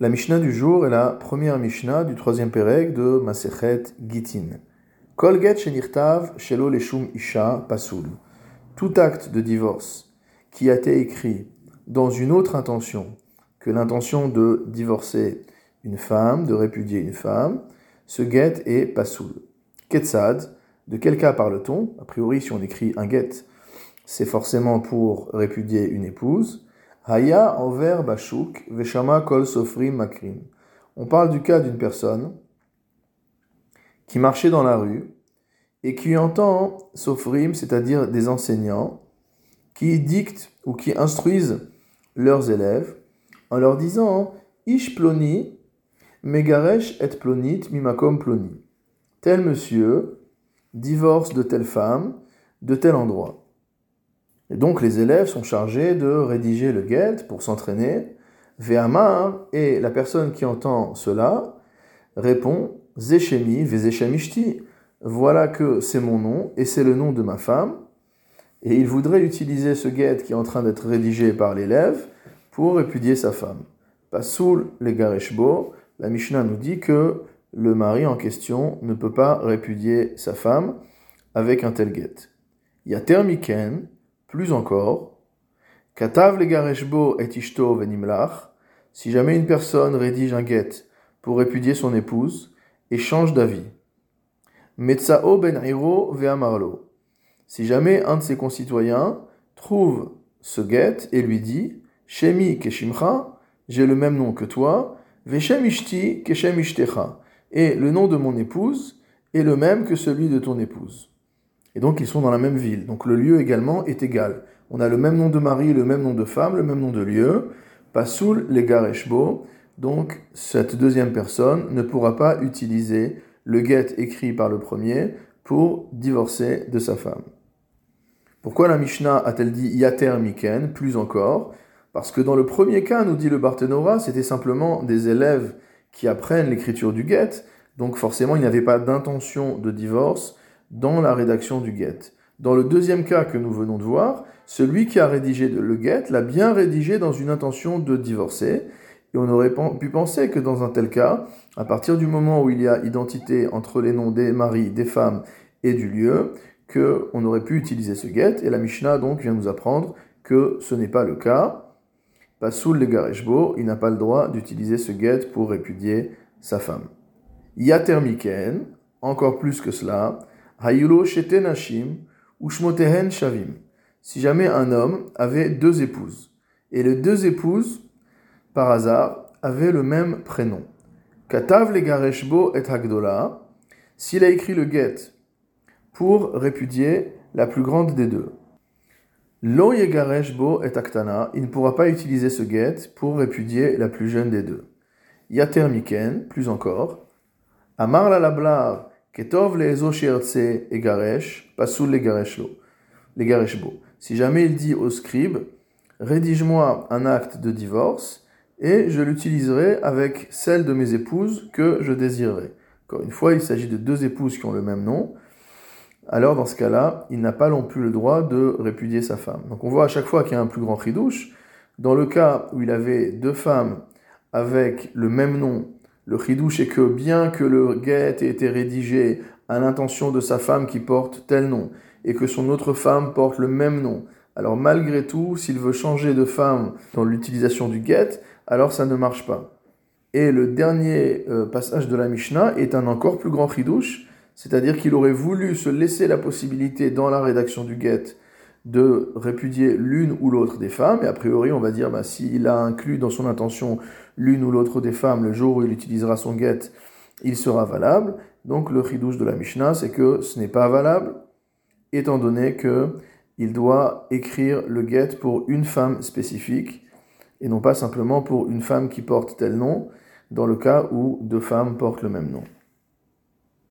La Mishnah du jour est la première Mishnah du troisième Pérec de Masechet Gitin. Kol get shenirtav shelo leshum isha pasul. Tout acte de divorce qui a été écrit dans une autre intention que l'intention de divorcer une femme, de répudier une femme, ce get est pasoul. Ketsad, de quel cas parle-t-on? A priori, si on écrit un get, c'est forcément pour répudier une épouse. Haya envers bashuk veshama kol sofrim makrim. On parle du cas d'une personne qui marchait dans la rue et qui entend sofrim, c'est-à-dire des enseignants, qui dictent ou qui instruisent leurs élèves en leur disant Ish ploni, megaresh et plonit mimakom ploni. Tel monsieur divorce de telle femme de tel endroit. Et donc les élèves sont chargés de rédiger le get pour s'entraîner. Ve'amar, et la personne qui entend cela répond Zeshemi vezeshemishti. Voilà que c'est mon nom et c'est le nom de ma femme. Et il voudrait utiliser ce get qui est en train d'être rédigé par l'élève pour répudier sa femme. Pasoul le gareshbo, la Mishnah nous dit que le mari en question ne peut pas répudier sa femme avec un tel get. Yater miken, plus encore, Katav le et ishto venimlach, si jamais une personne rédige un get pour répudier son épouse et change d'avis. Metzao ben iro ve'amarlo. Si jamais un de ses concitoyens trouve ce get et lui dit Shemi keshimcha, j'ai le même nom que toi, veshem ishti et le nom de mon épouse est le même que celui de ton épouse. Et donc ils sont dans la même ville. Donc le lieu également est égal. On a le même nom de mari, le même nom de femme, le même nom de lieu. Pasoul les gareshbo. Donc cette deuxième personne ne pourra pas utiliser le get écrit par le premier pour divorcer de sa femme. Pourquoi la Mishnah a-t-elle dit yater miken, plus encore? Parce que dans le premier cas, nous dit le Barthénora, c'était simplement des élèves qui apprennent l'écriture du get, donc forcément il n'y avait pas d'intention de divorce, dans la rédaction du get. Dans le deuxième cas que nous venons de voir, celui qui a rédigé le get l'a bien rédigé dans une intention de divorcer. Et on aurait pu penser que dans un tel cas, à partir du moment où il y a identité entre les noms des maris, des femmes et du lieu, qu'on aurait pu utiliser ce get. Et la Mishnah donc vient nous apprendre que ce n'est pas le cas. Pasoul le gareshbo, il n'a pas le droit d'utiliser ce get pour répudier sa femme. Yater miken, encore plus que cela, Hayulo shavim. Si jamais un homme avait deux épouses, et les deux épouses, par hasard, avaient le même prénom. Katav le gareshbo et hagdola, s'il a écrit le get pour répudier la plus grande des deux. Lo yegareshbo et aktana, il ne pourra pas utiliser ce get pour répudier la plus jeune des deux. Yater miken, plus encore. Ketov et garesh, pasoul les Si jamais il dit au scribe, rédige-moi un acte de divorce et je l'utiliserai avec celle de mes épouses que je désirerai. Encore une fois, il s'agit de deux épouses qui ont le même nom. Alors dans ce cas-là, il n'a pas non plus le droit de répudier sa femme. Donc on voit à chaque fois qu'il y a un plus grand ridouche. Dans le cas où il avait deux femmes avec le même nom le chidouche est que bien que le get ait été rédigé à l'intention de sa femme qui porte tel nom, et que son autre femme porte le même nom, alors malgré tout, s'il veut changer de femme dans l'utilisation du get, alors ça ne marche pas. Et le dernier euh, passage de la Mishnah est un encore plus grand chidouche, c'est-à-dire qu'il aurait voulu se laisser la possibilité dans la rédaction du get de répudier l'une ou l'autre des femmes. Et a priori, on va dire, bah, s'il a inclus dans son intention l'une ou l'autre des femmes, le jour où il utilisera son get, il sera valable. Donc le chidouche de la Mishnah, c'est que ce n'est pas valable, étant donné que il doit écrire le get pour une femme spécifique, et non pas simplement pour une femme qui porte tel nom, dans le cas où deux femmes portent le même nom.